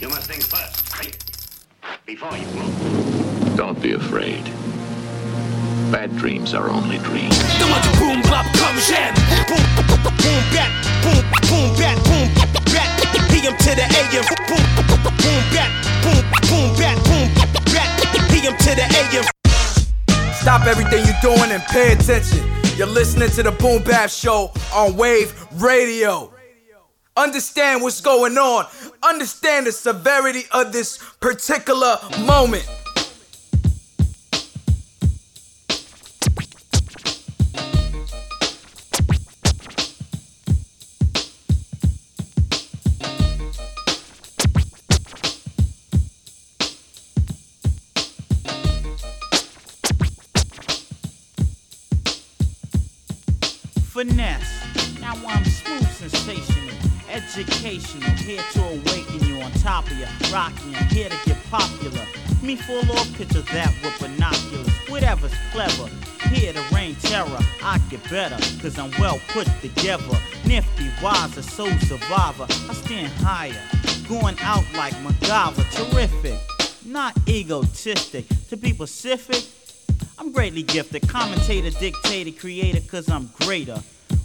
You must think first, right? Before you move. Don't be afraid. Bad dreams are only dreams. The one boom bop comes in. Boom boom bat boom boom bat boom bat. PM to the AM. Boom boom bat boom boom bat boom bat. PM to the AM. Stop everything you're doing and pay attention. You're listening to the Boom Bap Show on Wave Radio. Understand what's going on. Understand the severity of this particular moment. finesse. Educational, here to awaken you on top of you, rocking you, here to get popular. Me full off picture that with binoculars, whatever's clever. Here to reign terror, I get better, cause I'm well put together. Nifty, wiser, soul survivor. I stand higher, going out like MacGyver, terrific. Not egotistic, to be Pacific, I'm greatly gifted, commentator, dictator, creator, cause I'm greater.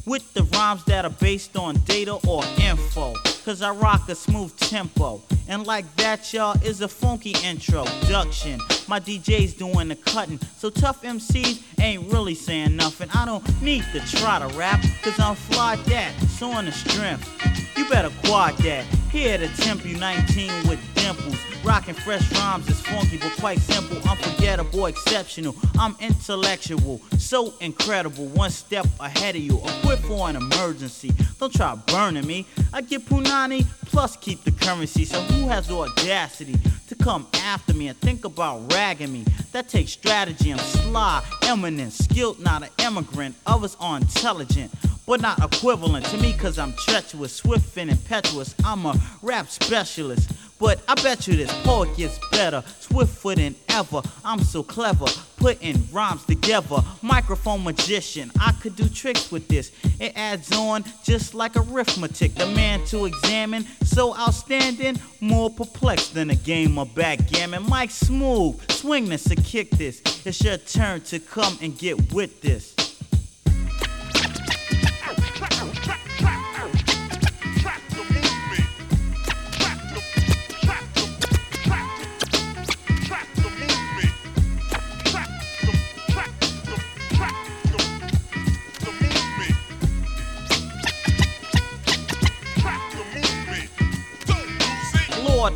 With the rhymes that are based on data or info, cause I rock a smooth tempo. And like that, y'all, is a funky introduction. My DJ's doing the cutting, so tough MCs ain't really saying nothing. I don't need to try to rap, cause I'm fly that, so on the strength. You better quad that. Here to temp you 19 with dimples. Rocking fresh rhymes is funky but quite simple. Unforgettable, exceptional. I'm intellectual, so incredible. One step ahead of you. Equipped for an emergency. Don't try burning me. I get punani plus keep the currency. So who has the audacity to come after me and think about ragging me? That takes strategy. I'm sly, eminent, skilled, not an immigrant. Others are intelligent but not equivalent to me cause I'm treacherous, swift and impetuous. I'm a rap specialist. But I bet you this poet gets better, swifter than ever. I'm so clever, putting rhymes together. Microphone magician, I could do tricks with this. It adds on just like arithmetic. The man to examine, so outstanding, more perplexed than a game of backgammon. Mike Smooth, swing this and kick this. It's your turn to come and get with this.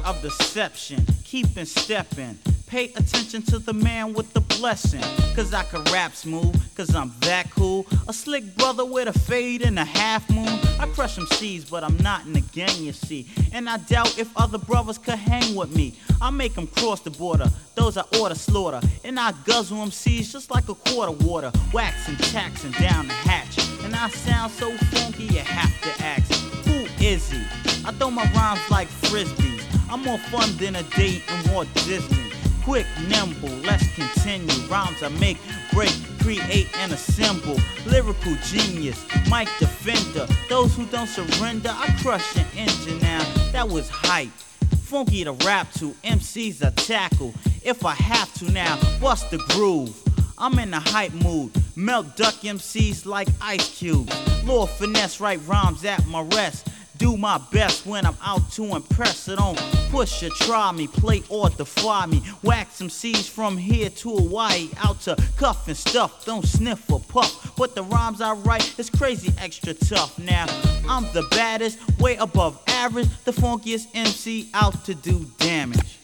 Of deception, keeping stepping. Pay attention to the man with the blessing. Cause I can rap smooth, cause I'm that cool. A slick brother with a fade and a half moon. I crush them seeds, but I'm not in the gang, you see. And I doubt if other brothers could hang with me. I make them cross the border, those I order slaughter. And I guzzle them seeds just like a quarter water. Waxing, taxing down the hatch. And I sound so funky, you have to ask, who is he? I throw my rhymes like frisbees. I'm more fun than a date in Walt Disney. Quick, nimble, let's continue. Rhymes I make, break, create, and assemble. Lyrical genius, Mike Defender. Those who don't surrender, I crush an engine now. That was hype. Funky to rap to, MCs I tackle. If I have to now, bust the groove. I'm in a hype mood. Melt duck MCs like ice cubes. Lord finesse, write rhymes at my rest do my best when I'm out to impress. So don't push or try me, play or defy me. Wax some seeds from here to Hawaii, out to cuff and stuff. Don't sniff or puff. But the rhymes I write is crazy extra tough. Now I'm the baddest, way above average, the funkiest MC out to do damage.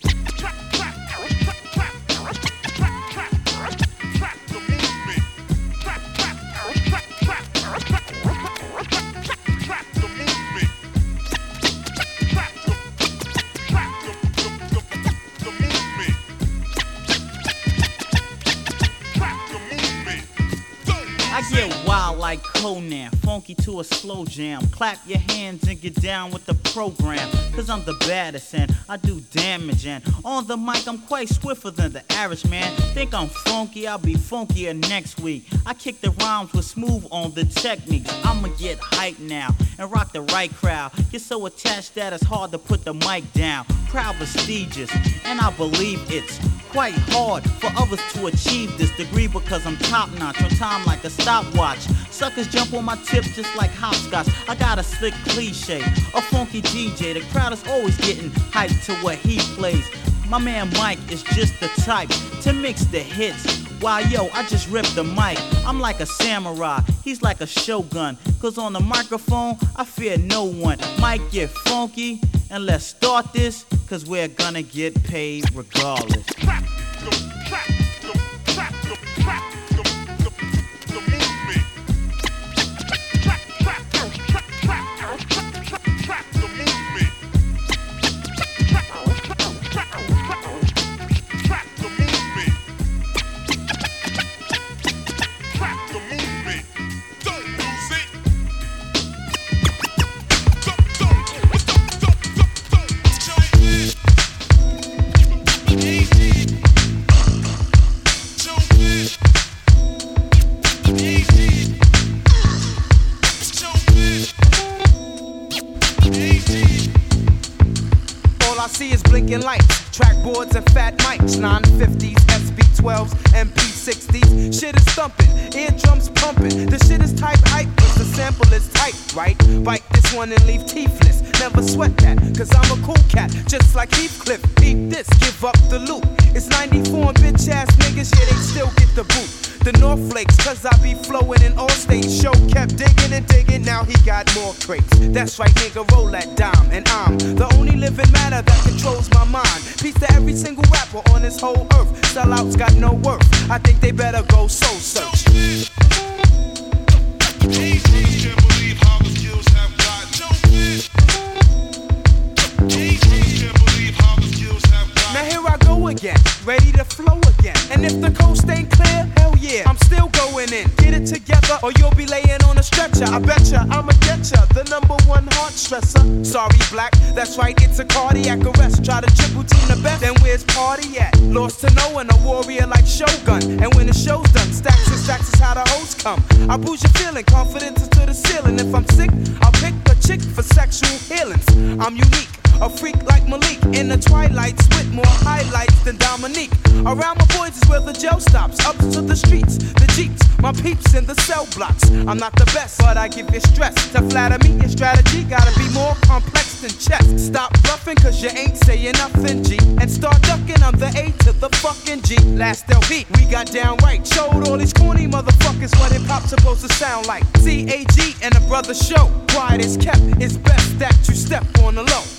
Wild like Conan, funky to a slow jam. Clap your hands and get down with the program. Cause I'm the baddest and I do damage. And on the mic, I'm quite swifter than the average man. Think I'm funky, I'll be funkier next week. I kick the rhymes with smooth on the techniques. I'ma get hype now and rock the right crowd. Get so attached that it's hard to put the mic down. Proud, prestigious, and I believe it's quite hard for others to achieve this degree because I'm top notch on time like a stopwatch. Suckers jump on my tips just like hopscotch. I got a slick cliche, a funky DJ. The crowd is always getting hyped to what he plays. My man Mike is just the type to mix the hits. Why yo, I just ripped the mic. I'm like a samurai, he's like a shogun. Cause on the microphone, I fear no one. Mike get funky, and let's start this, cause we're gonna get paid regardless. I'm not the best, but I give you stress. To flatter me, your strategy gotta be more complex than chess. Stop bluffing, cause you ain't saying nothing, G. And start ducking, I'm the A to the fucking G. Last LP, we got down right. Showed all these corny motherfuckers what hip hop's supposed to sound like. CAG and a brother show. Quiet is kept, it's best that you step on the low.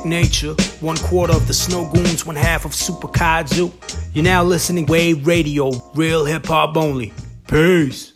sick nature. One quarter of the Snow Goons, one half of Super Kaiju. You're now listening Wave Radio, real hip hop only. Peace.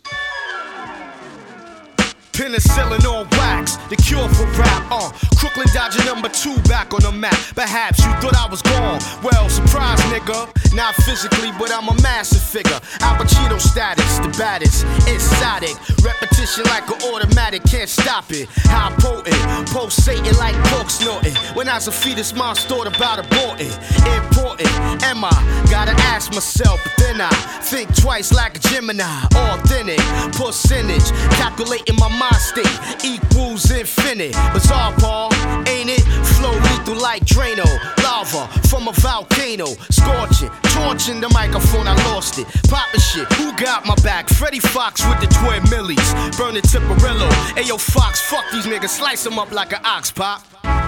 Penicillin on wax, the cure for rap, uh Crooklyn Dodger number two back on the map. Perhaps you thought I was gone. Well, surprise, nigga. Not physically, but I'm a massive figure. Al Pacino status, the baddest. Exotic. Repetition like an automatic, can't stop it. How potent, pulsating like pork snorting. When I was a fetus, mom's thought about aborting. Important, am I? Gotta ask myself, but then I think twice like a Gemini. Authentic, percentage, calculating my mind state equals infinite. Bizarre, Paul ain't it? Flow lethal like Drano lava from a volcano, scorching, torching the microphone. I lost it. Poppin' shit. Who got my back? Freddy Foxxx with the twin millies, burning Tiparillo. Ayo, Fox, fuck these niggas, slice them up like an ox pop.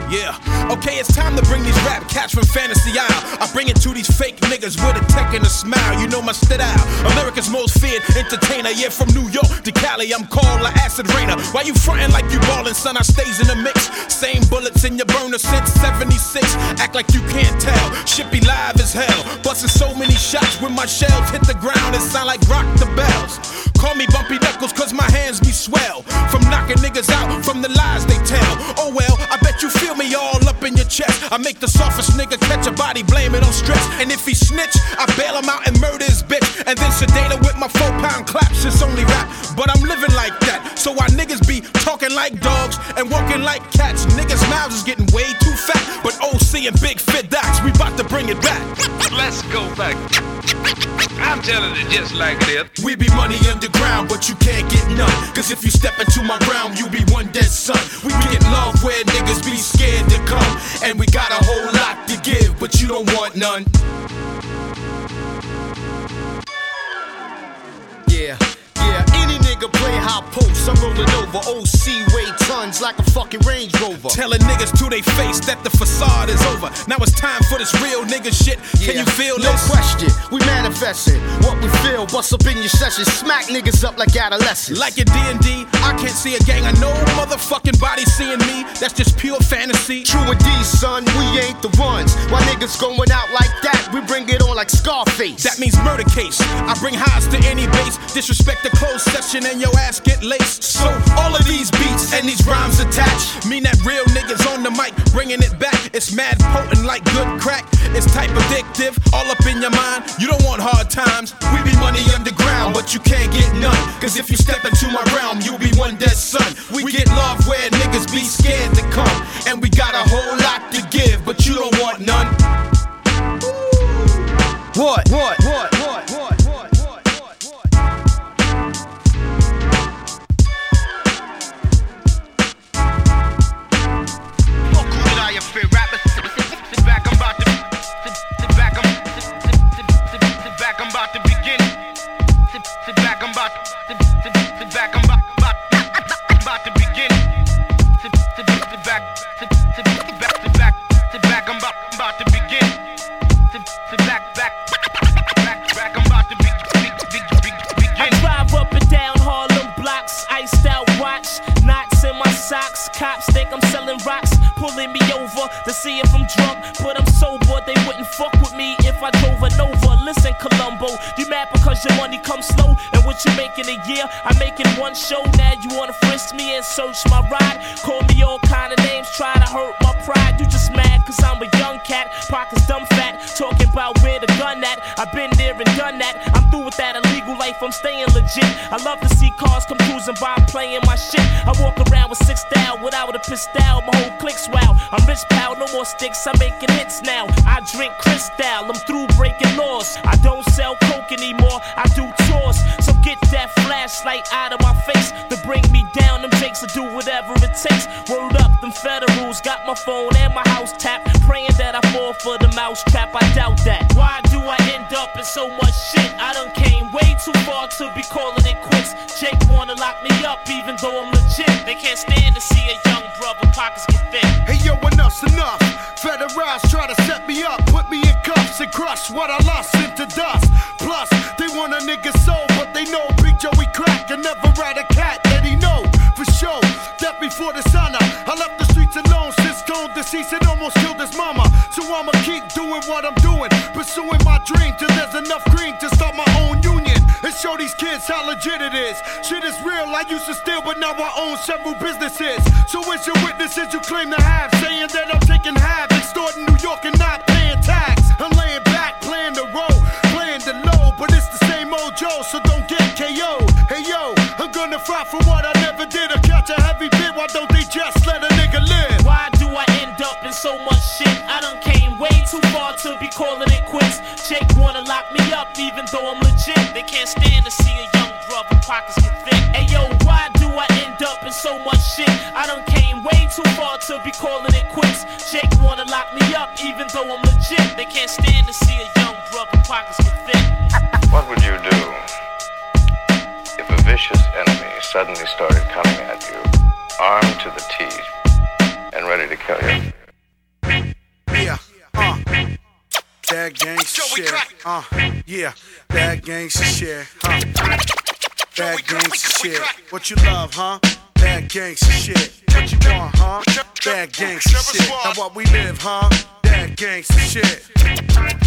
Yeah, okay, it's time to bring these rap cats from fantasy out. I bring it to these fake niggas with a tech and a smile. You know my style. America's most feared entertainer. Yeah, from New York to Cali, I'm called La Acid Rainer. Why you frontin' like you ballin', son? I stays in the mix. Same bullets in your burner since 76. Act like you can't tell. Shit be live as hell. Bustin' so many shots when my shells hit the ground. It sound like rock the bells. Call me Bumpy Knuckles, cause my hands be swell. From knocking niggas out from the lies they tell. Oh well, I bet you feel me all up in your chest. I make the softest nigga catch a body, blame it on stress. And if he snitch, I bail him out and murder his bitch. And then sedate her with my four pound claps. It's only rap, but I'm living like that. So why niggas be talking like dogs and walking like cats? Niggas' mouths is getting way too And Big Fit Docs, we bout to bring it back. Let's go back. I'm telling it just like this. We be money underground, but you can't get none. Cause if you step into my realm, you be one dead son. We get love where niggas be scared to come. And we got a whole lot to give, but you don't want none. Yeah. Yeah, nigga play high post, I'm rolling over. OC weigh tons like a fucking Range Rover. Telling niggas to they face that the facade is over. Now it's time for this real nigga shit. Can you feel no this? question, we manifesting what we feel. Bust up in your session, smack niggas up like adolescents. Like your D&D, I can't see a gang I know motherfucking body seeing me. That's just pure fantasy. True indeed, son, we ain't the ones. Why niggas going out like that? We bring it on like Scarface. That means murder case. I bring highs to any base. Disrespect the closed session and your ass get laced. So all of these beats and these rhymes attached mean that real niggas on the mic bringing it back. It's mad potent like good crack. It's type addictive, all up in your mind. You don't want hard times. We be money underground, but you can't get none. Cause if you step into my realm, you'll be one dead son. We get love where niggas be scared to come. And we got a whole lot to give, but you don't want none. What? What? What? What? What? What? Enough green to start my own union and show these kids how legit it is. Shit is real. I used to steal, but now I own several businesses. So it's your witnesses you claim to have, saying that I'm taking half, extorting New York and not paying tax. I'm laying back, playing the role, playing the low, but it's the same old Joe, so don't get KO. Hey yo, I'm gonna fight for what I never did. Or catch a heavy bit, why don't they just let a nigga live? Why do I end up in so much shit? I done came way too far to be calling it quits. Uh, yeah, that gangsta shit. Huh? Gangsta shit. What you love, huh? That gangsta shit. What you want, huh? That gangsta shit. Now what we live, huh? Gangsta shit.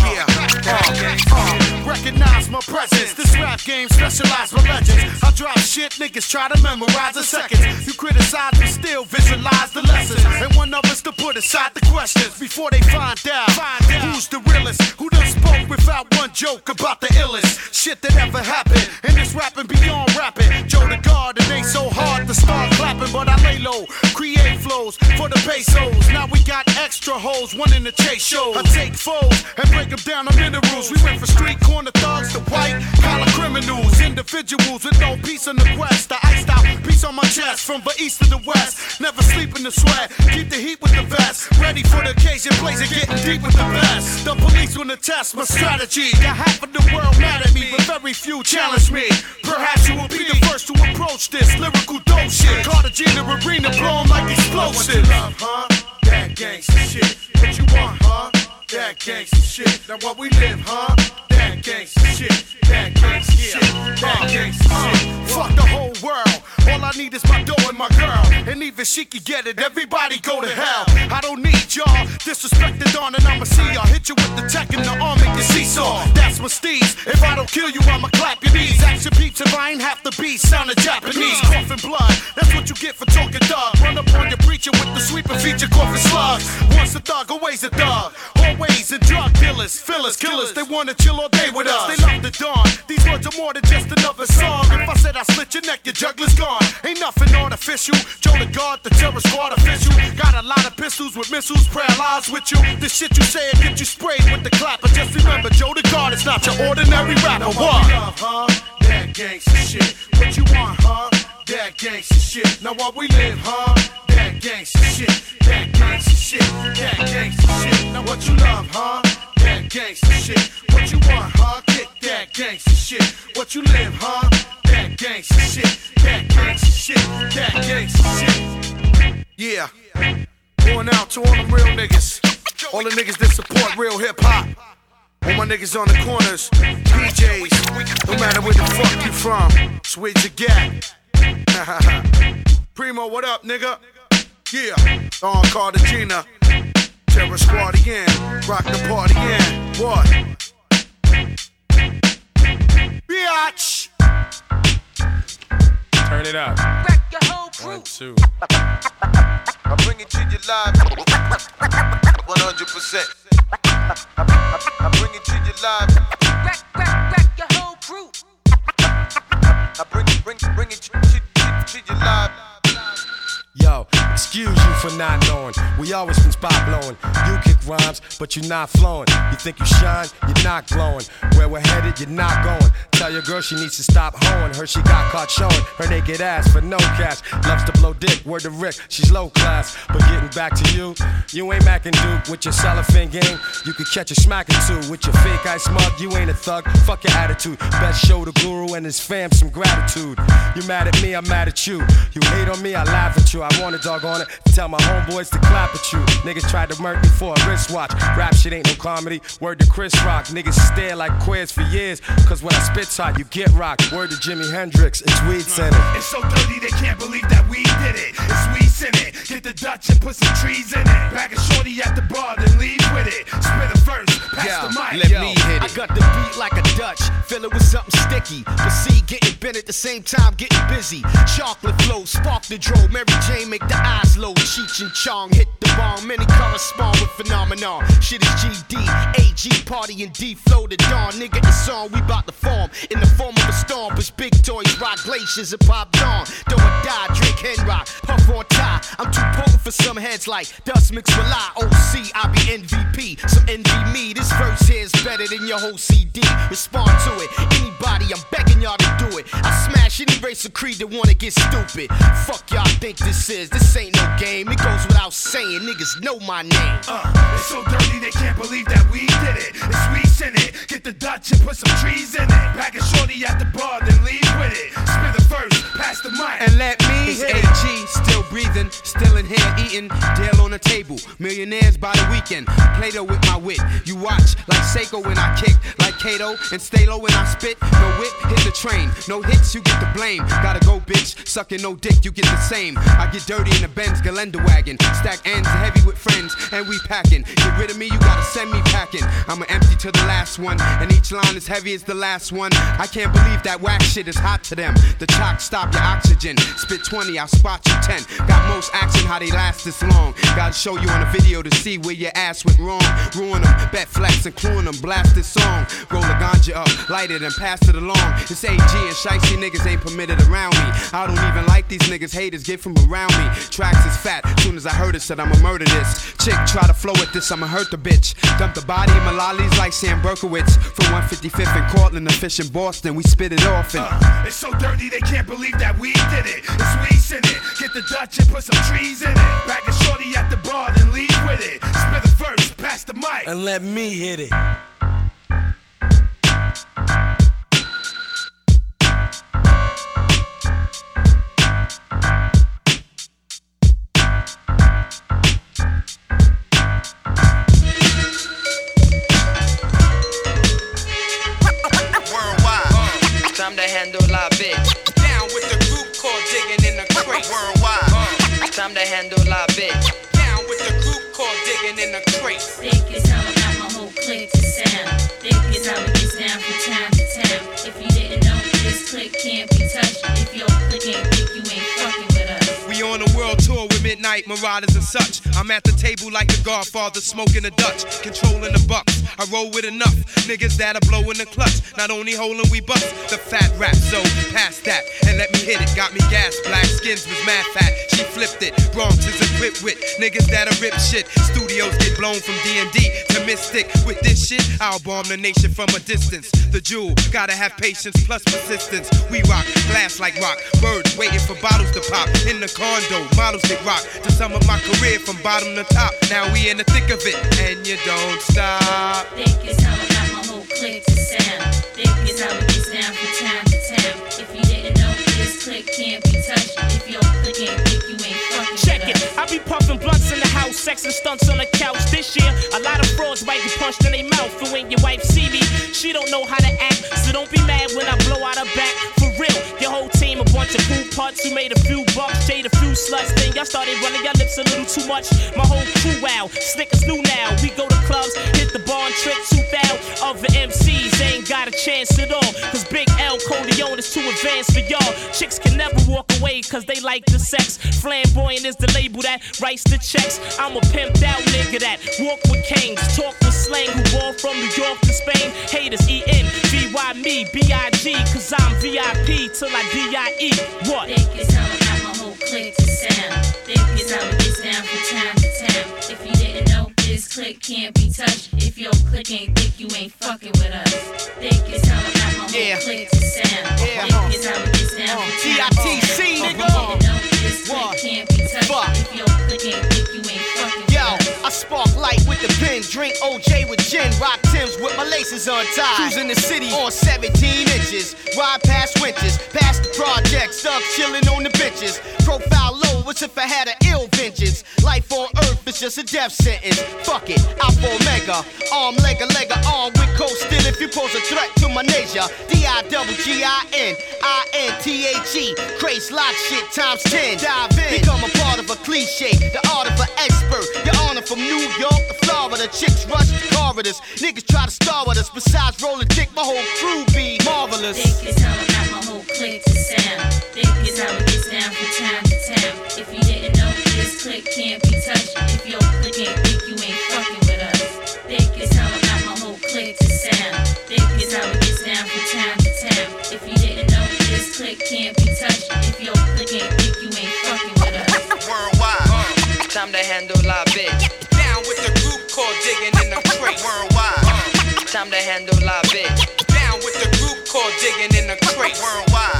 Yeah, uh, uh, recognize my presence. This rap game specialized for legends. I drop shit, niggas try to memorize in seconds. You criticize, but still visualize the lessons. And one of us to put aside the questions before they find out who's the realest, who done spoke without one joke about the illest shit that ever happened. And this rapping beyond rapping. Joe the God, it ain't so hard to start clapping, but I lay low, create flows for the pesos. Now we got extra hoes, one in the chase I take foes and break them down to minerals. We went from street corner thugs to white collar criminals, individuals with no peace in the quest. I iced out peace on my chest from the east to the west. Never sleep in the sweat, keep the heat with the vest. Ready for the occasion, blazing, getting deep with the best. The police wanna test my strategy. Got half of the world mad at me, but very few challenge me. Perhaps you will be the first to approach this lyrical dope shit. Cartagena arena, blow 'em like explosives. Huh? That gangsta shit. What you want, huh? That gangsta shit. Now what we live, huh? That gangsta shit. That gangsta shit. That gangsta shit. Fuck the whole world. All I need is my dough and my girl. And even she can get it. Everybody go to hell. I don't need y'all. Disrespect the dawn and I'ma see y'all. Hit you with the tech and the arm make you seesaw. That's my steez. If I don't kill you, I'ma clap your knees. Action peeps if I ain't half the Sound Sounding Japanese. Coughing blood. That's what you get for talking dog. Run up on your preacher with the sweeper feature coughing slugs. Once a thug, always a thug. Always a drug dealers, fillers, killers. They wanna chill all day with us. They love the dawn. These words are more than just another song. If I said I slit your neck, your juggler's gone. Ain't nothing artificial. Joe the God, the terror squad official. Got a lot of pistols with missiles, paralyzed with you. The shit you say will get you sprayed with the clapper. Just remember, Joe the God is not your ordinary rapper. What? Love, huh? That gangsta shit. What you want, huh? That gangsta shit. Now what we live, huh? That gangsta shit. That gangsta shit. That gangsta shit. Now what you love, huh? That gangsta shit. What you want, huh? Kick that gangsta shit. What you live, huh? That gangsta shit. That gangsta shit. That gangsta shit. Yeah. Going out to all them real niggas. All the niggas that support real hip hop. All my niggas on the corners, PJs, no matter where the fuck you from, switch your gap. Preemo, what up, nigga? Yeah, on Cartagena, Terror Squad again, rock the party again. What? Biatch! Turn it up. One, two. I bring it to you live. 100%. I bring it to you live. Knowing. We always been spot blowing. You kick rhymes, but you're not flowing. You think you shine, you're not glowing. Where we're headed, you're not going. Tell your girl she needs to stop hoeing. Her she got caught showing her naked ass for no cash. Loves to blow dick, word to Rick, she's low class. But getting back to you, you ain't Mac and Duke with your cellophane game. You could catch a smack or two with your fake eye smug. You ain't a thug, fuck your attitude. Best show the guru and his fam some gratitude. You mad at me, I'm mad at you. You hate on me, I laugh at you. I want a dog on it tell my homeboys to clap at you. Niggas tried to murk me for a wristwatch. Rap shit ain't no comedy. Word to Chris Rock. Niggas stare like queers for years. Cause when I spit hot, you get rocked. Word to Jimi Hendrix. It's weed scented. It's so dirty they can't believe that we did it. It's weed in it. Get the Dutch and put some trees in it. Back a shorty at the bar, then leave with it. Spit a verse, pass Yeah, the mic. let me hit it. I got the beat like a Dutch, fill it with something sticky. But see, getting bent at the same time, getting busy. Chocolate flow, spark the dro. Mary Jane make the eyes low. Cheech and Chong hit the bomb. Many correspond with phenomenon. Shit is GD, AG party and D flow the dawn. Nigga, it's on, we bout to form in the form of a storm. Push big toys, rock glaciers and pop dawn. Do or die, drink hen rock, puff on tie. I'm too potent for some heads like dust mixed with lie. OC, I be MVP. Some envy me. This verse here is better than your whole CD. Respond to it. Anybody, I'm begging y'all to do it. I smash any race or creed that wanna get stupid. Fuck y'all think this is. This ain't no game. It goes without saying. Here, niggas know my name. Uh, it's so dirty they can't believe that we did it. It's we in it. Get the Dutch and put some trees in it. Pack a shorty at the bar, then leave with it. Spit the first, pass the mic. And let me It's. AG, still breathing, still in here eating. Deal on the table, millionaires by the weekend. Play-Doh with my wit. You watch like Seiko when I kick, like Kato and stay low when I spit. No whip, hit the train. No hits, you get the blame. Gotta go, bitch. Sucking no dick, you get the same. I get dirty in the Benz Galenda wagon. Stack ends heavy with friends, and we packing. Get rid of me, you gotta send me packing. I'ma empty to the last one, and each line is heavy as the last one. I can't believe that whack shit is hot to them. The chalk stop your oxygen. Spit 20, I'll spot you 10. Got most action, how they last this long. Gotta show you on a video to see where your ass went wrong. Ruin them, bet flex and cluing them. Blast this song. Roll a ganja up, light it and pass it along. It's AG and shicey niggas ain't permitted around me. I don't even like these niggas, haters get from around me. Tracks is fat, soon as I heard it, said I'ma murder this. Chick try to flow with this, I'ma hurt the bitch. Dump the body in my lollies like Sam Berkowitz. From 155th and Courtlandt to Fish in Boston, we spit it off and. Uh, it's so dirty they can't believe that we did it. It's we in it. Get the Dutch and put some trees in it. Pack a shorty at the bar, then leave with it. Spit the first, pass the mic. And let me hit it. Time to handle la bitch. Midnight Marauders and such. I'm at the table like the Godfather, smoking a Dutch, controlling the bucks. I roll with enough niggas that are blowing the clutch. Not only holding we bust the fat rap, so pass that and let me hit it. Got me gas, black skins was mad fat. She flipped it. Bronx is a equipped with niggas that are rip shit. Studios get blown from D&D to Mystic. With this shit, I'll bomb the nation from a distance. The jewel, gotta have patience plus persistence. We rock, glass like rock. Birds waiting for bottles to pop. In the condo, models get rock. To sum up my career from bottom to top. Now we in the thick of it, and you don't stop. Think is how I got my whole clique to sound. Think is how it gets down from town to town. If you didn't know, this clique can't be touched. If your clique ain't thick, you ain't Check it. I be puffing blunts in the house, sex and stunts on the couch. This year, a lot of frauds might get punched in their mouth. And when your wife see me, she don't know how to act. So don't be mad when I blow out her back. For real, your whole team a bunch of food parts who made a few bucks, jade a few sluts. Then y'all started running your lips a little too much. My whole crew slick as new now. We go to clubs, hit the bar and trick thou. Other MCs ain't got a chance at all. Cause Big L Corleone is too advanced for y'all. Chicks can never walk away cause they like the sex. Flamboyant is the label that writes the checks. I'm a pimped out nigga that walk with kings, talk with slang, who ball from New York to Spain. Haters E N V Y me B I G cause I'm VIP till I D I E. What? Think is how I got my whole clique to sound. Think is how it gets down from town to town. If you didn't know, this clique can't be touched. If your clique ain't thick, you ain't fucking with us. Think is how I got my whole Yeah. clique to sound. Yeah. Think is how it gets down from uh, town to D.I.T.C., town. If you nigga. didn't know, this clique What? can't be touched. Fuck. The pen, drink OJ with gin, rock Tims with my laces untied. Cruising the city on 17 inches, ride past winters, past the projects, stuck chilling on the benches. Profile low, as if I had an ill vengeance. Life on earth is just a death sentence. Fuck it, Alpha Omega, arm, leg, a leg, arm with coasting if you pose a threat to my nature. D I double G I N I N T H E, craze lock shit times 10. Dive in, become a part of a cliche, the art of an expert. Your honor from New York to Florida, chicks rush the corridors. Niggas try to star with us, besides rolling dick, my whole crew be marvelous. Think is how I got my whole clique to sound. Think is how it gets down from town to town. If you didn't know, this clique can't be touched. If your clique ain't thick, you ain't fucking with us. Think is how I got my whole clique to sound. Think is how it gets down from town to town. If you didn't know, this clique can't be touched. If your clique ain't thick, you ain't fucking with us. Worldwide. Time to handle our bitch. Time to handle. Down with the group called digging in the crate. Worldwide.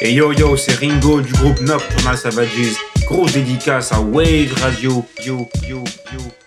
Et yo yo, c'est Ringo du groupe Nocturnal Savages. Grosse dédicace à Wave Radio. Yo yo yo.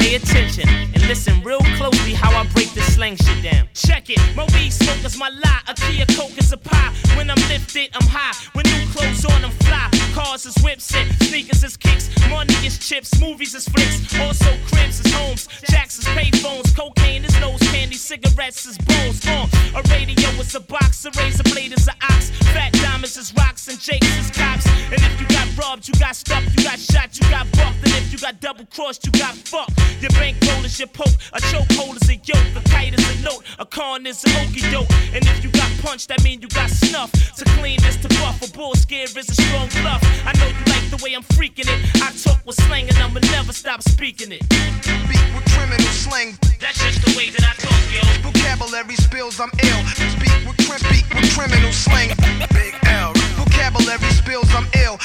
Pay attention and listen real closely how I break this slang shit down. Check it, my weed smoke is my lie. A key of coke is a pie. When I'm lifted, I'm high. When new clothes on, I'm fly. Cars is whips and sneakers is kicks. Money is chips, movies is flicks. Also cribs is homes, jacks is payphones, cocaine is nose candy, cigarettes is bones. Uh, a radio is a box, a razor blade is an ox. Fat diamonds is rocks and jakes is cops. And if you got robbed, you got stuffed, you got shot, you got bucked. And if you got double crossed, you got fucked. Your bankroll is your poke, a chokehold is a yoke, a kite is a note, a con is a okey doke. And if you got punched, that mean you got snuff. To clean this to buff, a bull scare is a strong bluff. I know you like the way I'm freaking it. I talk with slang and I'ma never stop speaking it. Speak with criminal slang. That's just the way that I talk, yo. Vocabulary spills, I'm ill. Speak with, crim- speak with criminal slang. Big L. Vocabulary spills, I'm ill.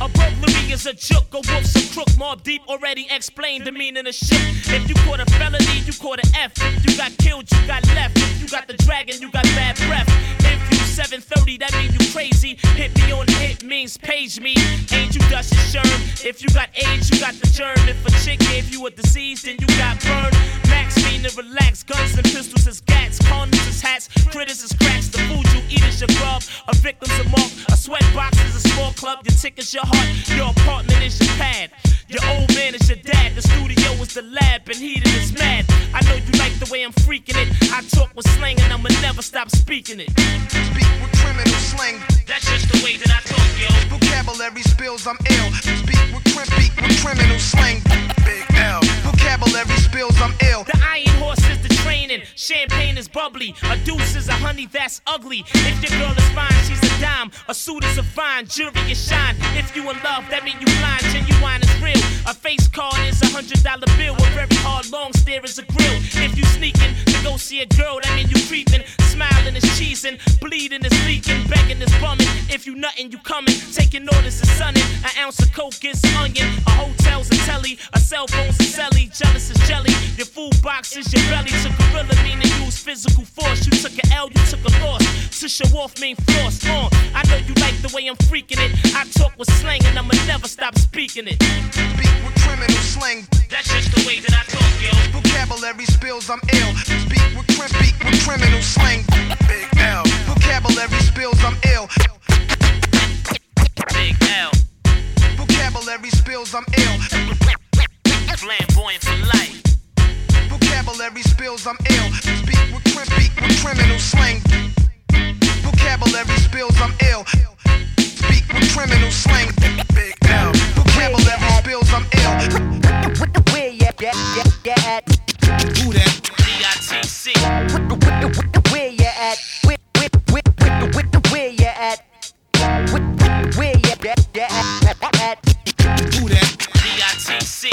A burglary is a joke, a wolf's a crook. Mobb Deep already explained the meaning of shit. If you caught a felony, you caught an F. You got killed, you got left. If you got the dragon, you got bad breath. If you 730, that mean you crazy. Hit me on the hit means page me. Ain't you dust your? If you got AIDS, you got the germ. If a chick gave you a disease, then you got burned. Max mean to relax. Guns and pistols is gats. Condoms is hats. Critters is cracks. The food you eat is your grub. A victim's a mark. A sweat box is a small club. Your ticket's your heart. Your apartment is your pad. Your old man is your dad. The studio is the lab. And heated is mad. I know you like the way I'm freaking it. I talk with slang and I'ma never stop speaking it. Speak with criminal slang. That's just the way that I talk, yo. Vocabulary spills, I'm ill. Speak with, crim- speak with criminal slang. Big L. Vocabulary spills, I'm ill. Iron horse is the training. Champagne is bubbly. A deuce is a honey that's ugly. If your girl is fine, she's a dime. A suit is a fine. Jewelry is shine. If you in love, that mean you blind. Genuine is real. A face card is a hundred dollar bill. A very hard long stare is a grill. If you sneaking to go see a girl, that mean you creeping. Smiling is cheesing. Bleeding is leaking. Begging is bumming. If you nuttin', you coming. Taking orders is sunning. An ounce of coke is onion. A hotel's a telly. A cell phone's a celly. Jealous is jelly. Your food box is your belly. took To gorilla meaning use physical force. You took an L, you took a loss. To show off mean floss. Uh, I know you like the way I'm freaking it. I talk with slang and I'ma never stop speaking it. Speak with criminal slang. That's just the way that I talk, yo. Vocabulary spills, I'm ill. Speak with, crim- speak with criminal slang. Big L. Vocabulary spills, I'm ill. Big L. Vocabulary spills, I'm ill. Flamboyant for life. Vocabulary spills, I'm ill. Speak with, speak with criminal slang. Vocabulary spills, I'm ill. Speak with criminal slang. Big L. Vocabulary spills, I'm ill. Where you at? Yeah, yeah, at? Who that? D-I-T-C. Where you at? Where, where, where, where, where, where you at? Where, where you at? Yeah, at, at? Who that? D-I-T-C.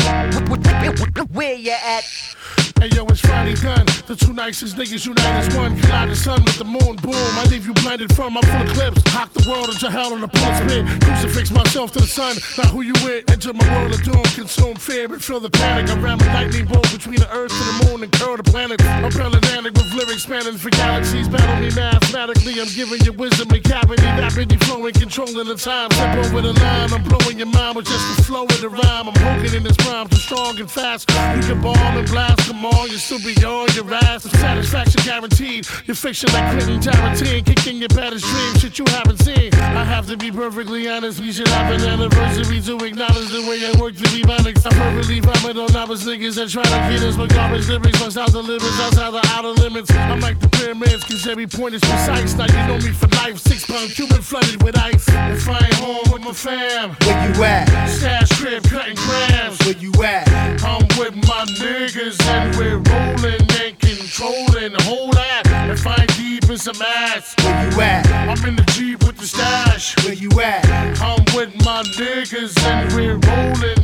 Where you at? Hey yo, it's Friday done. The two nicest niggas unite as one. Collide the sun with the moon, boom. I leave you blinded from. I'm full of clips. Hock the world into hell on a pulse spit. Crucifix myself to the sun. Now who you with. Enter my world of doom. Consume fear and feel the panic. Ram a lightning bolt between the earth and the moon and curl the planet. I'm Atlantic with lyrics spanning for galaxies. Battle me mathematically. I'm giving you wisdom and cavity. Rapidly flowing, controlling the time. Step over the line. I'm blowing your mind with just the flow of the rhyme. I'm hooking in this rhyme too strong and fast. You can bomb and blast. Come on, you still be on your ass. The satisfaction guaranteed. Your fiction like Quentin Tarantino. Kicking your baddest dreams. Shit you haven't seen. I have to be perfectly honest. We should have an anniversary to acknowledge the way I work to be honest. I perfectly vomit on novice niggas that try to get us. But garbage lyrics must out the limits. Outside the outer limits. I'm like the pyramids. Cause every point is precise. Now you know me for life. Six pound Cuban flooded with ice. If I ain't home with my fam. Where you at? Stash crib cutting grams. Where you at? With my niggas and we're rolling and controlling. Hold that. and find deep in some ass. Where you at? I'm in the Jeep with the stash. Where you at? I'm with my niggas and we're rolling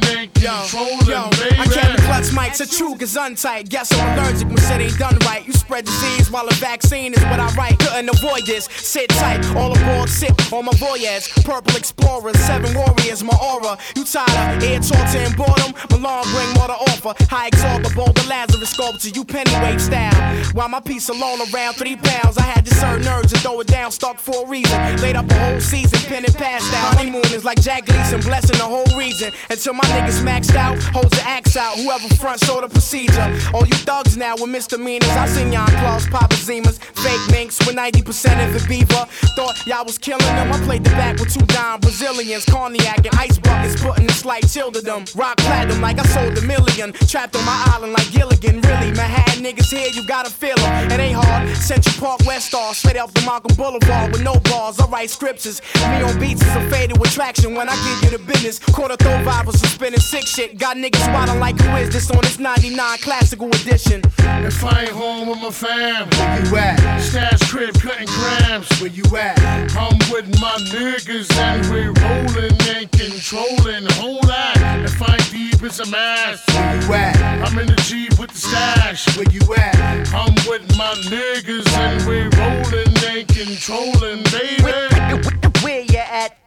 and controlling, yo, baby. I carry clutch mic so untight. Guess I'm allergic when shit ain't done right. You spread disease while a vaccine is what I write. Couldn't avoid this. Sit tight, all aboard, sip on my voyage. Purple explorers, seven warriors, my aura. You tired of air talk and boredom? Malone bring more to offer. High exalt the Lazarus sculpture, you pennyweight style. While my piece alone around three pounds, I had to serve nerves and throw it down, stuck for a reason. Laid up a whole season, and passed out. Honeymoon is like Jack Gleason, blessing the whole region. Until my niggas maxed out, holds the axe out. Whoever front show the procedure. All you thugs now with misdemeanors. I seen y'all claws, Papa Zimas, fake minks with 90% of the beaver. Thought y'all was killing them. I played the back with two dime Brazilians, cognac and ice buckets, putting a slight chill to them. Rock platinum like I sold a million. Trapped on my island like Gilligan. Really, Manhattan niggas here, you gotta feel them. It ain't hard. Central Park, West Star, straight off the Malcolm Boulevard with no bars. I write scriptures. Me on beats is a faded attraction when I give you the business. Quarter throw for spinning sick shit. Got niggas wildin' like who is this on this 99 classical edition. If I ain't home with my fam, where you at? Stash crib cutting grams, where you at? I'm with my niggas and we rolling and controlling. Hold that. If I ain't deep, it's a mess. Where you at? I'm in the Jeep with the stash. Where you at? I'm with my niggas and we rolling and controlling, baby. Where you at? Where you at?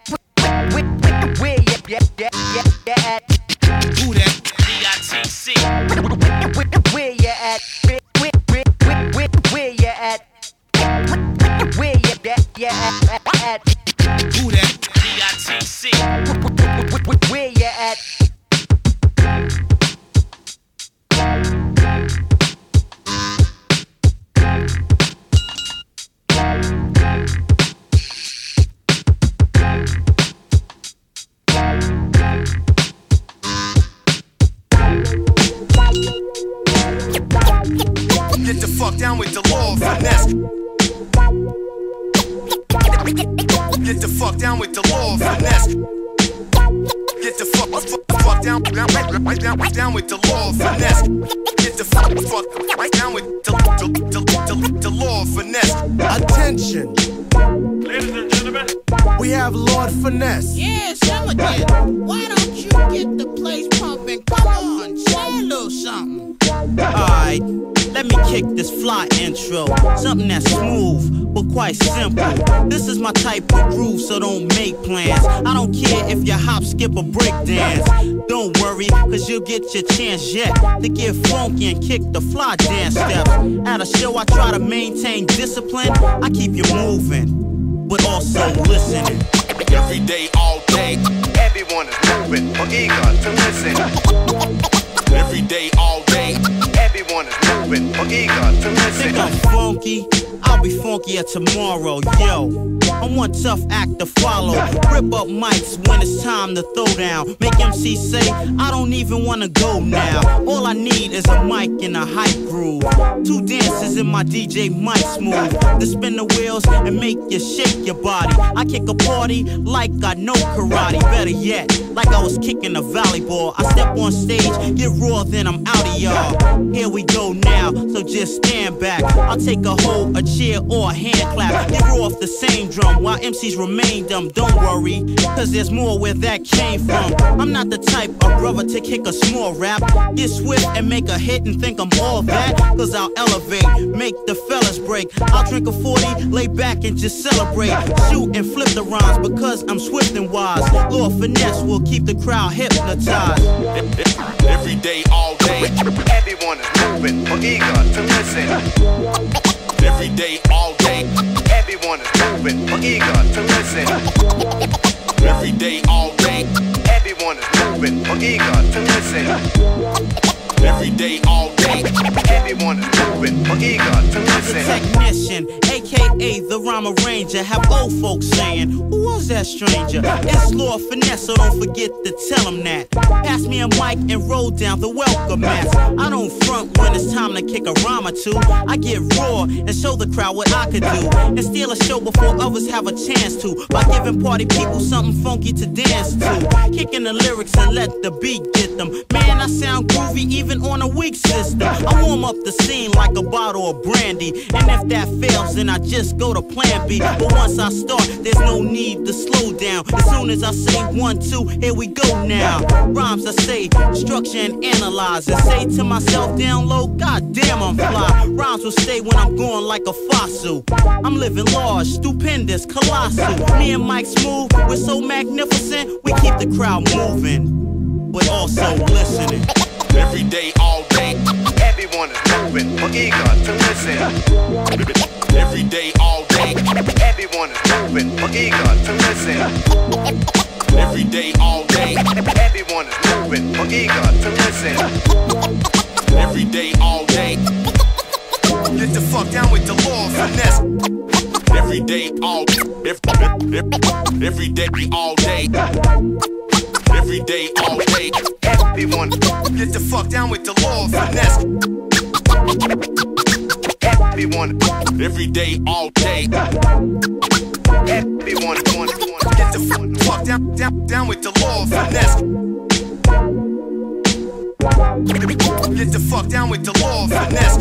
Where you at? Who that? D-I-T-C. Where you at? Where, where, where, where, where, you at? Where you at? At, at. Who down, with the law of finesse. Get the fuck, fuck, right down with the, the, the, the, the law of finesse. Attention, Ladies and gentlemen, we have Lord Finesse. Yeah, some again. Why don't you get the place pumping? Come on, say a little something. Alright, let me kick this fly intro. Something that's smooth, but quite simple. This is my type of groove, so don't make plans. I don't care if you hop, skip, or break dance. Don't worry, cause you'll get your chance yet to get funky and kick the fly dance steps. At a show, I try to maintain discipline. I keep you moving, but also listening. Every day, all day. Everyone is moving or eager to listen. Every day, all day. Everyone is moving or eager to listen. Think listen. I'm funky? I'll be funkier tomorrow, yo. I'm one tough act to follow. Rip up mics when it's time to throw down. Make MCs say, I don't even wanna go now. All I need is a mic and a hype groove. Two dances in my DJ Mike Smooth. To spin the wheels and make you shake your body. I kick a party like I know karate. Better yet, like I was kicking a volleyball. I step on stage, get then I'm out of y'all. Here we go now, so just stand back. I'll take a hold, a chair, or a hand clap. Get raw off the same drum while MCs remain dumb. Don't worry, cause there's more where that came from. I'm not the type of brother to kick a small rap. Get swift and make a hit and think I'm all that. Cause I'll elevate, make the fellas break. I'll drink a 40, lay back and just celebrate. Shoot and flip the rhymes because I'm swift and wise. Lord Finesse will keep the crowd hypnotized. Every day, all day. Everyone is moving or eager to listen. Every day, all day. Everyone is moving or eager to listen. Every day, all day. Everyone is moving or eager to listen. Every day, all day. Everyone is moving or eager to listen. The technician, aka the rhyme arranger, have old folks saying, Who was that stranger? It's Lord Finesse, so don't forget to tell him that. Pass me a mic and roll down the welcome mat. I don't front when it's time to kick a rhyme or two. I get raw and show the crowd what I could do. And steal a show before others have a chance to. By giving party people something funky to dance to. Kicking the lyrics and let the beat get them. Man, I sound groovy even on a weak system. I warm up the scene like a bottle of brandy. And if that fails, then I just go to plan B. But once I start, there's no need to slow down. As soon as I say one, two, here we go now. Rhymes I say, structure and analyze. And say to myself down low, God damn, I'm fly. Rhymes will stay when I'm going like a fossil. I'm living large, stupendous, colossal. Me and Mike Smooth, we're so magnificent, we keep the crowd moving, but also listening. Every day, all day, everyone is moving, or eager to listen. Every day, all day, everyone is moving, or eager to listen. Every day, all day, everyone is moving, or eager to listen. Every day, all day. Get the fuck down with the Lord Finesse. Every day, all every, every day, all day. Every day, all day. Everyone, get the fuck down with the Lord Finesse. Everyone, every day, all day. Everyone, one, one, get the fuck down, down, down with the Lord Finesse. Get the fuck down with the Lord Finesse.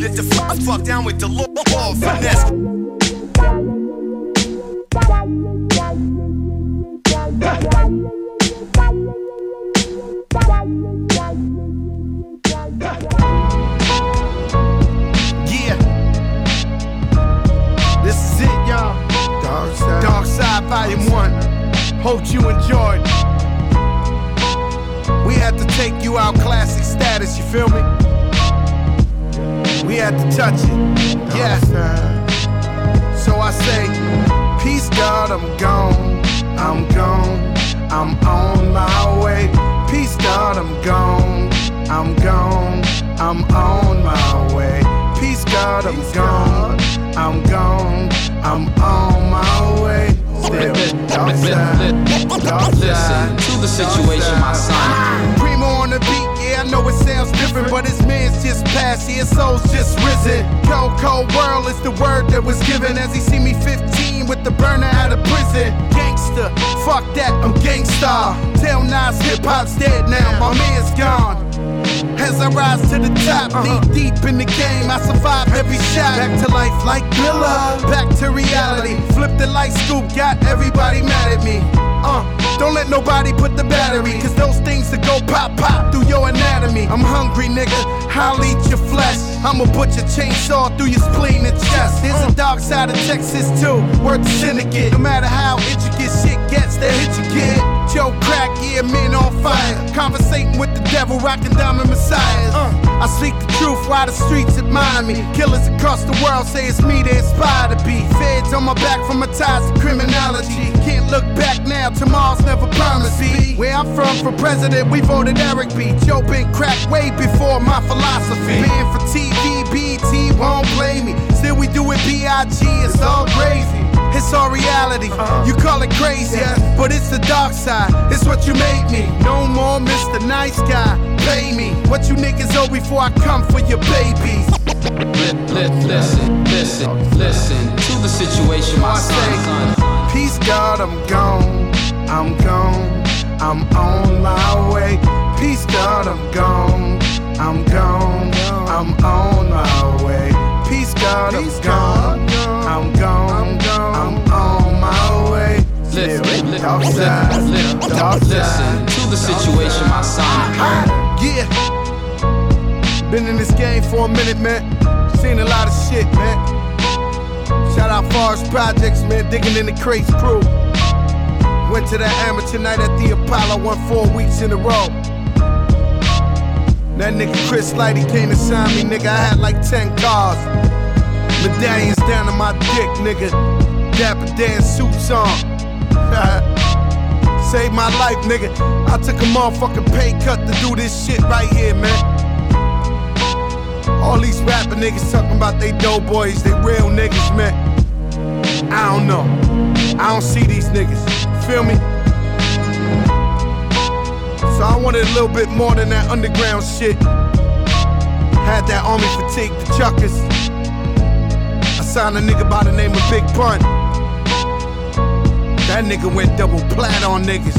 Get the fuck, fuck down with the law, Lord Finesse. Yeah. This is it, y'all. Dark Side. Dark Side Volume 1. Hope you enjoyed. We had to take you out classic status, you feel me? We had to touch it. Yeah. So I say, Peace, God, I'm gone. I'm gone. I'm on my way. Peace, God, I'm gone. I'm gone. I'm on my way. Peace, God, I'm gone. I'm gone. I'm on my way. Still, dark side. Dark Listen to the situation, my son. Preemo on the beat, know it sounds different, but his man's just passed, his soul's just risen. Cold, cold world is the word that was given as he see me 15 with the burner out of prison. Gangster, fuck that, I'm gangsta. Tell Nas hip hop's dead now, my man's gone. As I rise to the top, knee uh-huh. deep in the game, I survive every shot. Back to life like Miller, back to reality. Flip the light scoop, got everybody mad at me. Uh, don't let nobody put the battery, cause those things that go pop pop through your anatomy. I'm hungry, nigga, I'll eat your flesh. I'ma put your chainsaw through your spleen and chest. There's a dark side of Texas too, worth the syndicate. No matter how intricate shit gets, they hit you, kid. Joe crack, yeah, men on fire. Conversating with the devil, rocking diamond messiahs. Uh, I speak the truth while the streets admire me. Killers across the world say it's me they aspire to be. Feds on my back from my ties to criminality. Can't look back now, tomorrow's never promised. See, where I'm from, for president, we voted Eric B. Joe been cracked way before my philosophy. Man for TV, BT won't blame me. Still we do it B.I.G. It's all crazy. It's all reality. Uh-huh. You call it crazy, but it's the dark side. It's what you made me. No more Mr. Nice Guy. Pay me what you niggas owe before I come for your babies. Li- li- listen, listen, listen to the situation, my son. Peace, God, I'm gone. I'm gone. I'm on my way. Peace, God, I'm gone. I'm gone. I'm on my way. Peace, God, I'm gone. I'm gone. I'm on my way. Listen, Still, li- dark li- side. li- Dark listen side. to the situation, my son. Yeah. Been in this game for a minute, man. Seen a lot of shit, man. Shout out Forest Projects, man. Digging in the crates crew. Went to that amateur night at the Apollo, won four weeks in a row. That nigga Chris Lighty came to sign me, nigga. I had like 10 cars. Medallions down to my dick, nigga. Dapper Dan suits on. Saved my life, nigga. I took a motherfucking pay cut to do this shit right here, man. All these rapper niggas talking about they dope boys, they real niggas, man. I don't know. I don't see these niggas. Feel me? So I wanted a little bit more than that underground shit. Had that army fatigue, the chuckers. Signed a nigga by the name of Big Pun. That nigga went double plat on niggas.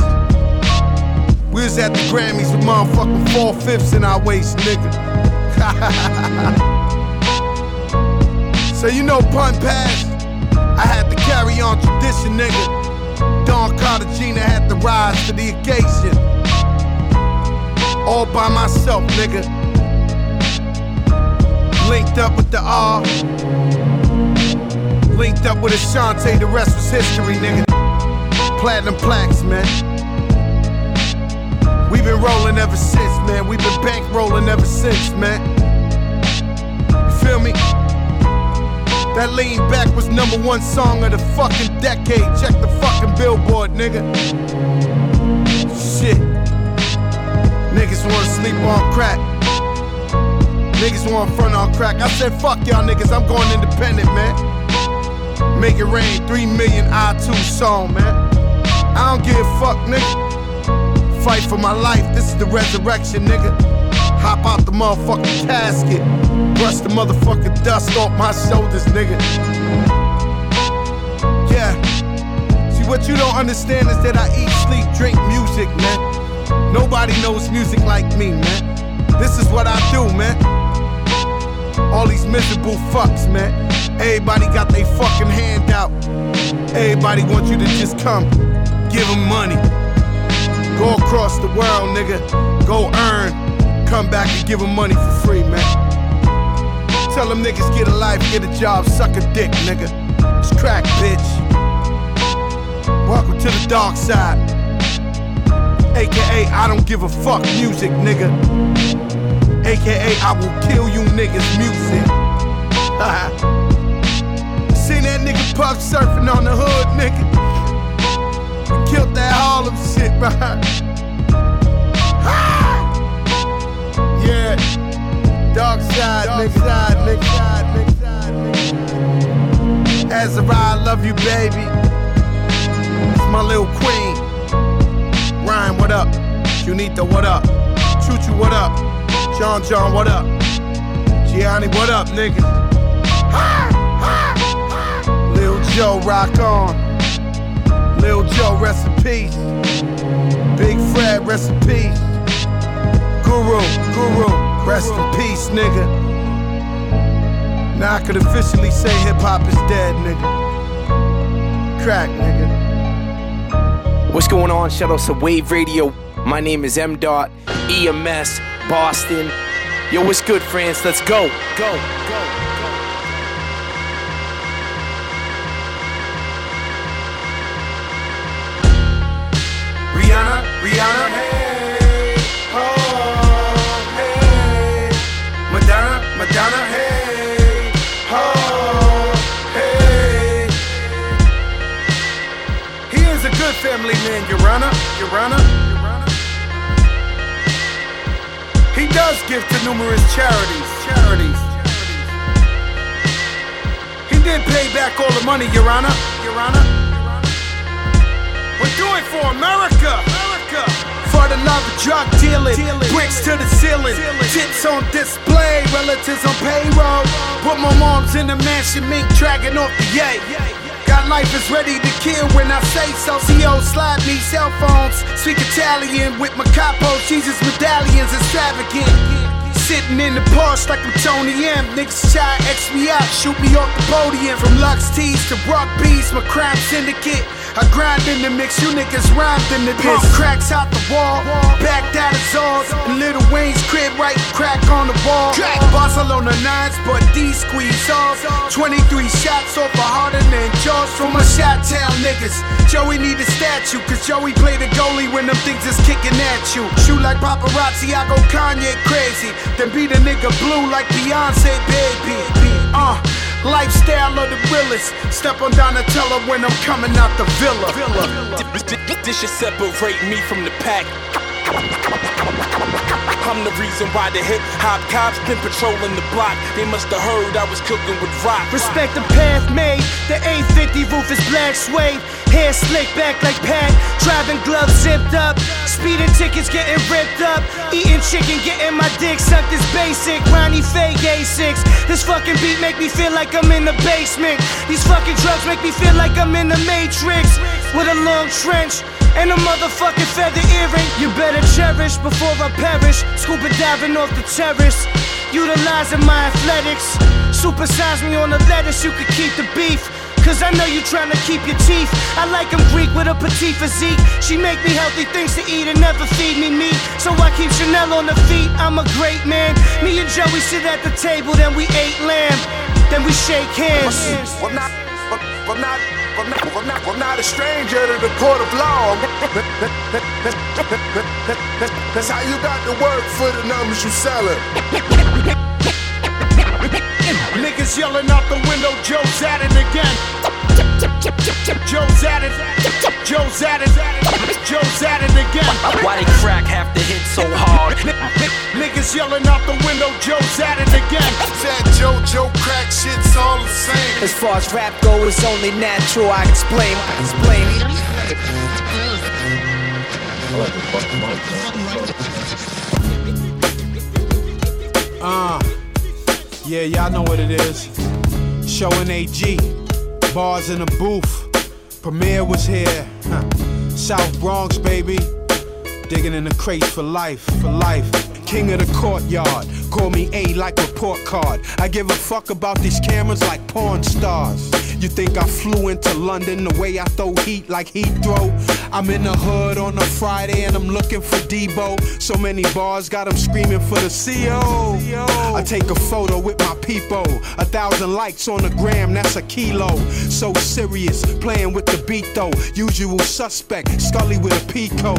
We was at the Grammys with motherfucking four fifths in our waist, nigga. so you know, punt pass. I had to carry on tradition, nigga. Don Cartagena had to rise to the occasion. All by myself, nigga. Linked up with the R. Linked up with Ashanti, the rest was history, nigga. Platinum plaques, man. We've been rolling ever since, man. We've been bank rolling ever since, man. You feel me? That lean back was number one song of the fucking decade. Check the fucking billboard, nigga. Shit. Niggas wanna sleep on crack. Niggas wanna front on crack. I said, fuck y'all niggas, I'm going independent, man. Make it rain, 3 million I2 song, man. I don't give a fuck, nigga. Fight for my life, this is the resurrection, nigga. Hop out the motherfucking casket. Brush the motherfucking dust off my shoulders, nigga. Yeah. See, what you don't understand is that I eat, sleep, drink music, man. Nobody knows music like me, man. This is what I do, man. All these miserable fucks, man. Everybody got their fucking hand out. Everybody wants you to just come, give them money. Go across the world, nigga. Go earn. Come back and give them money for free, man. Tell them niggas get a life, get a job, suck a dick, nigga. It's crack, bitch. Welcome to the dark side. AKA, I don't give a fuck music, nigga. AKA, I will kill you niggas music. Seen that nigga puff surfing on the hood, nigga. Killed that Harlem shit, right? Yeah. Dark side, nigga. Side, nigga. Side, nigga. Side, nigga. Azariah, I love you, baby. It's my little queen. Ryan, what up? You need Junita, what up? Choo Choo, what up? John John, what up? Gianni, what up, nigga? Lil Joe, rock on. Lil Joe, rest in peace. Big Fred, rest in peace. Guru, Guru, rest in peace, nigga. Now I could officially say hip hop is dead, nigga. Crack, nigga. What's going on? Shout out to Wave Radio. My name is M. Dot, EMS, Boston. Yo, what's good, friends? Let's go. Go, go. Rihanna, Rihanna, hey, oh, hey. Madonna, Madonna, hey, oh, hey. He is a good family man, Your Honor, Your Honor, He does give to numerous charities, charities. He did pay back all the money, Your Honor, Your Honor. But do it for America. America. For the love of drug dealing. Bricks to the ceiling. Tits on display. Relatives on payroll. Put my moms in the mansion. Mink dragging off the yay. Got life is ready to kill when I say so. CO slide me cell phones. Speak Italian with my capo. Jesus medallions extravagant. Sitting in the Porsche like I'm Tony M. Niggas try X me out, shoot me off the podium. From Lux Tees to Rock Beast, my crime syndicate. I grind in the mix, you niggas rhymed in the diss. Cracks out the wall, backed out of. And Lil Wayne's crib, right crack on the wall. Barcelona nines, but D squeeze off. 23 shots off a harder than Jaws from my shot town niggas. Joey need a statue, cause Joey play the goalie when them things is kicking at you. Shoot like paparazzi, I go Kanye crazy. Then beat a nigga blue like Beyonce, baby. Uh. Lifestyle of the realest. Step on Donatella when I'm coming out the villa. This should separate me from the pack. I'm the reason why the hip hop cops been patrolling the block. They must have heard I was cooking with rock. Respect the path made. The 850 roof is black suede. Hair slicked back like Pat. Driving gloves zipped up. Speeding tickets getting ripped up. Eating chicken, getting my dick sucked is basic. Ronnie fake A6. This fucking beat make me feel like I'm in the basement. These fucking drugs make me feel like I'm in the Matrix. With a long trench. and a motherfucking feather earring. You better cherish before I perish. Scuba diving off the terrace, utilizing my athletics. Supersize me on the lettuce, you could keep the beef. Cause I know you trying to keep your teeth. I like them Greek with a petite physique. She make me healthy things to eat and never feed me meat. So I keep Chanel on the feet. I'm a great man. Me and Joey sit at the table, then we ate lamb. Then we shake hands. Not, I'm not, I'm not, I'm not, not a stranger to the court of law. That's how you got to work for the numbers you selling. Niggas yelling out the window, Joe's at it again. Joe's at it. Joe's at it. Joe's at it again. Why they crack have to hit so hard? Niggas yelling out the window, Joe's at it again. Said Joe, Joe crack shit's all the same. As far as rap go, it's only natural. I explain. I explain. Uh, yeah, y'all know what it is. Showing AG, bars in the booth. Premier was here. Huh. South Bronx, baby. Digging in the crates for life, for life. King of the courtyard. Call me A like a report card. I give a fuck about these cameras like porn stars. You think I flew into London the way I throw heat like Heathrow? I'm in the hood on a Friday and I'm looking for Debo. So many bars got them screaming for the CO. I take a photo with my peepo. A thousand likes on the gram, that's a kilo. So serious, playing with the beat though. Usual suspect, Scully with a Pico.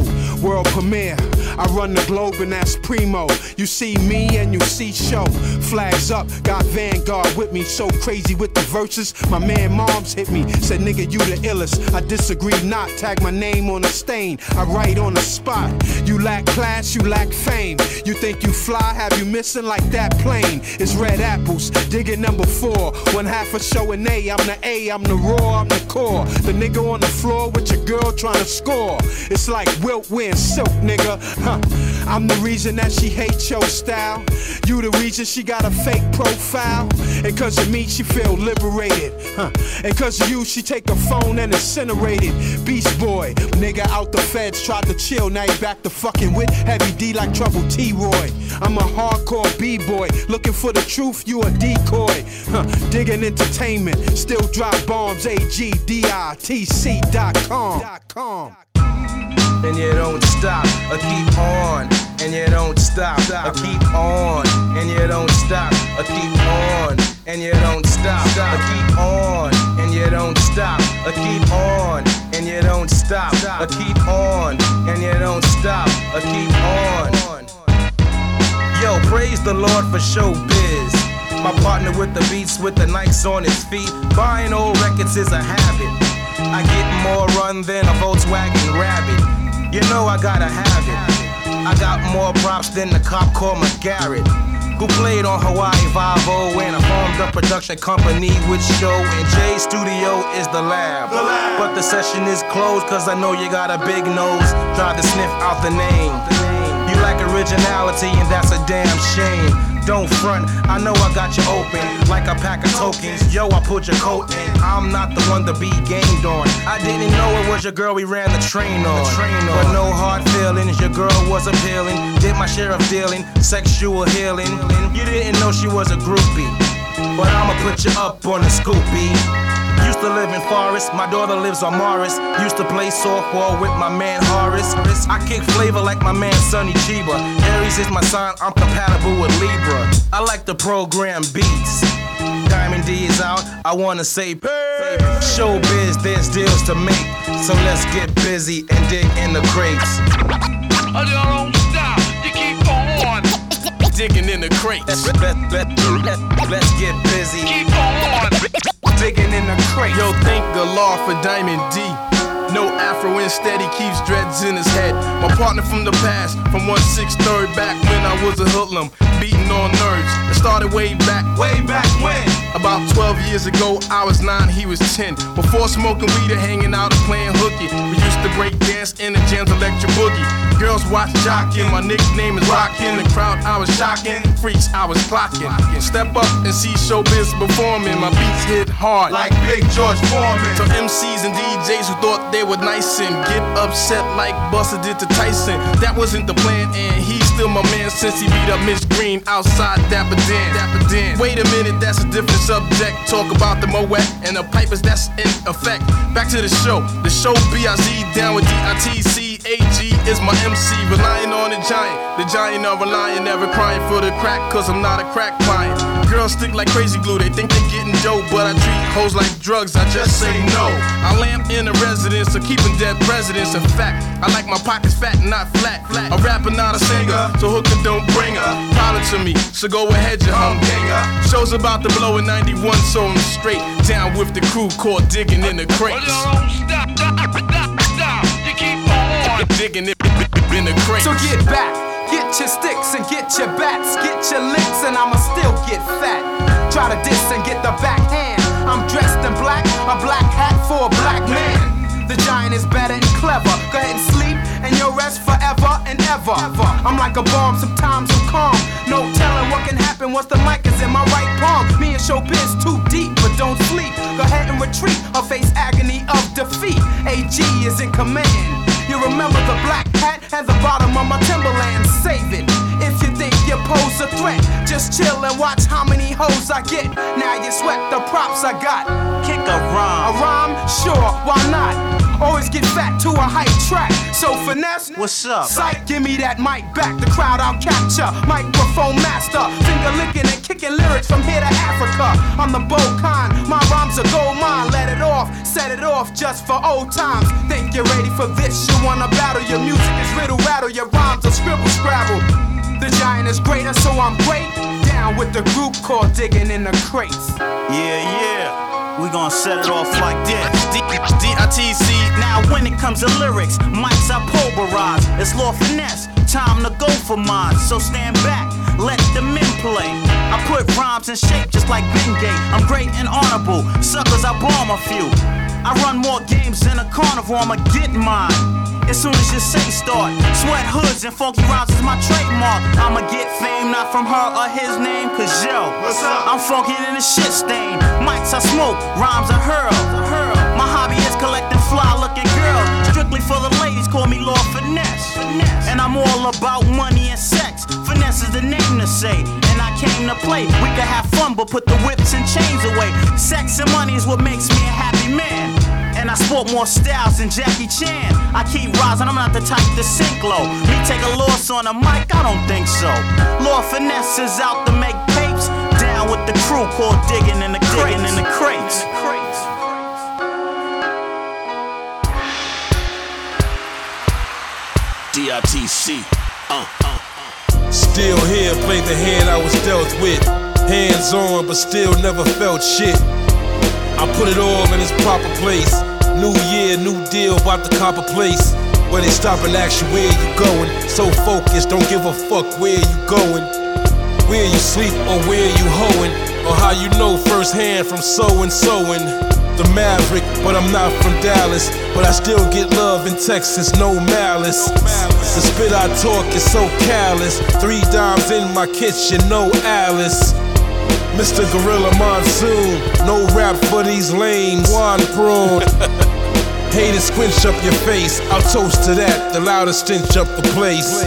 World premiere, I run the globe and that's primo. You see me and you see show. Flags up, got Vanguard with me. So crazy with the verses, my man moms hit me. Said nigga, you the illest. I disagree not. Tag my name on a stain. I write on the spot. You lack class, you lack fame. You think you fly, have you missing like that plane? It's red apples, digging number four. One half a show an A. I'm the A, I'm the raw, I'm the core. The nigga on the floor with your girl trying to score. It's like Wilt wearing silk, nigga. Huh. I'm the reason that she hates your style. You the reason she got a fake profile. And cause of me, she feel liberated. Huh. And cause of you, she take a phone and incinerate it. Beast boy, nigga out the feds tried to chill. Now he back to fucking with heavy D like trouble T Roy. I'm a hardcore B-boy, looking for the truth, you a decoy. Huh. Digging entertainment, still drop bombs. AGDITC.com. and you don't stop. I keep on, and you don't stop. I keep on, and you don't stop. I keep on, and you don't stop. I keep on, and you don't stop. I keep on, and you don't stop. I keep on, and you don't stop. I keep on. Yo, praise the Lord for showbiz. My partner with the beats with the Nikes on his feet. Buying old records is a habit. I get more run than a Volkswagen Rabbit. You know I gotta have it. I got more props than the cop called McGarrett. Who played on Hawaii Five-O and I formed a production company with show and J Studio is the lab. But the session is closed cause I know you got a big nose. Try to sniff out the name. You lack originality and that's a damn shame. Don't front, I know I got you open like a pack of tokens. Yo, I put your coat in. I'm not the one to be gamed on. I didn't know it was your girl we ran the train on. But no hard feelings, your girl was appealing. Did my share of dealing, sexual healing. You didn't know she was a groupie. But I'ma put you up on the scoopy. Used to live in Forest, my daughter lives on Morris. Used to play softball with my man Horace. I kick flavor like my man Sonny Chiba. Aries is my sign, I'm compatible with Libra. I like the program beats. Diamond D is out, I wanna say Showbiz, there's deals to make. So let's get busy and dig in the crates. You don't stop, you keep on. Digging in the crates. Let's, let, let, let, let's get busy. Keep on. Digging in the crates. Yo, thank the law for Diamond D. No afro instead, he keeps dreads in his head. My partner from the past, from 163rd back when I was a hoodlum, beating on nerds. It started way back, way back when. About 12 years ago, I was 9, he was 10. Before smoking weed and hanging out and playing hooky, we used to break dance in the jam's electric boogie. Girls watch jockin', my nickname is Rockin'. The crowd I was shocking, freaks I was clocking. Step up and see showbiz performing. My beats hit hard like Big George Foreman. So MCs and DJs who thought they were nice and get upset like Buster did to Tyson. That wasn't the plan, and he's still my man since he beat up Miss Green outside Dapper Dan. Dapper Dan. Wait a minute, that's a different subject. Talk about the Moet and the pipers that's in effect. Back to the show. The show BIZ down with DITC. AG is my MC, relying on the giant. The giant are relying, never crying for the crack, cause I'm not a crack client. Girls stick like crazy glue, they think they're getting dope, but I treat hoes like drugs, I just say no. I lamp in a residence, so keeping dead presidents. In fact, I like my pockets fat, not flat. A rapper, not a singer, so hooker don't bring her. Problem to me, so go ahead, you humdinger. Show's about to blow in 91, so I'm straight down with the crew caught digging in the crates. Stop, stop, stop, stop. You keep. Digging in the crates. So get back, get your sticks and get your bats, get your licks, and I'ma still get fat. Try to diss and get the backhand. I'm dressed in black, a black hat for a black man. The giant is better and clever. Go ahead and sleep, and you'll rest forever and ever. I'm like a bomb, sometimes I'm calm. No telling what can happen once the mic is in my right palm. Me and Showbiz too deep, but don't sleep. Go ahead and retreat or face agony of defeat. AG is in command. Remember the black hat at the bottom of my Timberland. Save it. You pose a threat, just chill and watch how many hoes I get. Now you sweat the props I got. Kick a rhyme. A rhyme? Sure, why not? Always get fat to a hype track. So finesse. What's up? Psych, give me that mic back. The crowd I'll capture. Microphone master. Finger licking and kicking lyrics from here to Africa. I'm the Bokan. My rhymes are gold mine. Let it off. Set it off just for old times. Think you're ready for this? You wanna battle? Your music is riddle rattle. Your rhymes are scribble scrabble. The giant is greater, so I'm great. Down with the group called Digging in the Crates. Yeah, yeah. We gon' set it off like this. DITC. Now, when it comes to lyrics, mics I pulverize. It's Lord Finesse. Time to go for mine. So stand back, let the men play. I put rhymes in shape just like Bengay. I'm great and honorable. Suckers, I bomb a few. I run more games than a carnival. I'ma get mine. As soon as your say start, sweat hoods and funky rhymes is my trademark. I'ma get fame not from her or his name, cause yo, What's up? I'm funky in the shit stain. Mics I smoke, rhymes I hurl. My hobby is collecting fly looking girls. Strictly for the ladies, call me Lord Finesse. And I'm all about money and sex. Finesse is the name to say. And I came to play. We could have fun, but put the whips and chains away. Sex and money is what makes me a happy man. And I sport more styles than Jackie Chan. I keep rising, I'm not the type to sink low. Me take a loss on a mic, I don't think so. Lord Finesse is out to make tapes. Down with the crew called Digging in the Digging in the Crates. DITC. Uh, uh. Still here, played the hand I was dealt with. Hands on, but still never felt shit. I put it all in its proper place. New year, new deal, about the copper place. Where they stop and ask you where you going. So focused, don't give a fuck where you going. Where you sleep or where you hoeing. Or how you know firsthand from so and. The Maverick, but I'm not from Dallas. But I still get love in Texas, no malice. The spit I talk is so callous. Three dimes in my kitchen, no Alice. Mr. Gorilla Monsoon, no rap for these lames. Juan Prawn. Haters squinch up your face. I'll toast to that, the loudest stench up the place.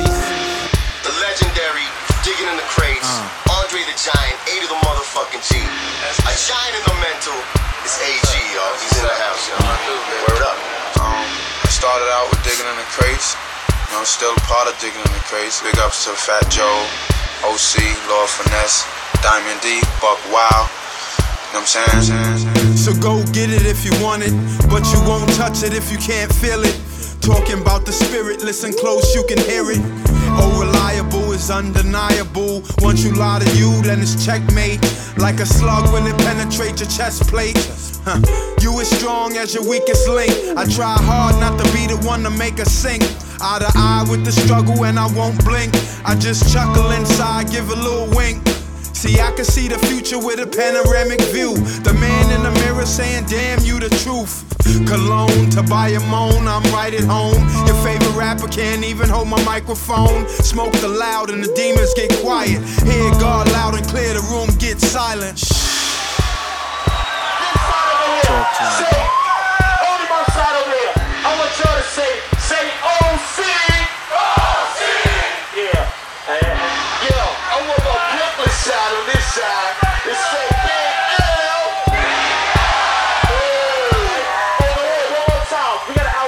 Giant, eight of the motherfucking G. A giant in the mental. It's AG, y'all. He's in the house, y'all. Word up. Um, I started out with digging in the crates. You know, still a part of digging in the crates. Big ups to Fat Joe, OC, Lord Finesse, Diamond D, Buck Wow. You know what I'm saying? So go get it if you want it, but you won't touch it if you can't feel it. Talking about the spirit, listen close, you can hear it. Oh, reliable is undeniable. Once you lie to you, then it's checkmate. Like a slug when it penetrates your chest plate. Huh. You as strong as your weakest link. I try hard not to be the one to make a sink. Eye to eye with the struggle, and I won't blink. I just chuckle inside, give a little wink. See, I can see the future with a panoramic view. The man in the mirror saying, Damn, you the truth. Cologne to buy a moan, I'm right at home. Your favorite rapper can't even hold my microphone. Smoke the loud and the demons get quiet. Hear God loud and clear, the room gets silent. Shh. Side on this side. It's say Big L.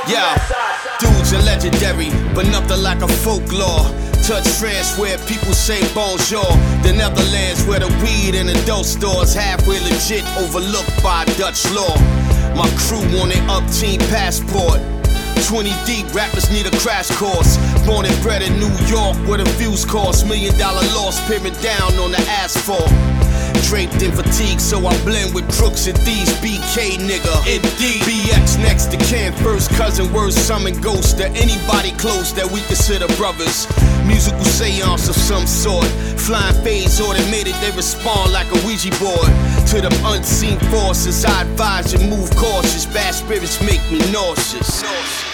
Yeah, dudes are legendary, but nothing like a folklore. Touch France where people say bonjour. The Netherlands where the weed in adult stores halfway legit overlooked by Dutch law. My crew their up team passport. 20 deep, rappers need a crash course. Born and bred in New York, where the views cost. Million dollar loss, peering down on the asphalt. Draped in fatigue, so I blend with crooks and thieves. BK nigga, indeed. BX next to Ken, first cousin, words summon ghosts to anybody close that we consider brothers. Musical seance of some sort. Flying phase automated, they respond like a Ouija board. To the unseen forces, I advise you move cautious. Bad spirits make me nauseous.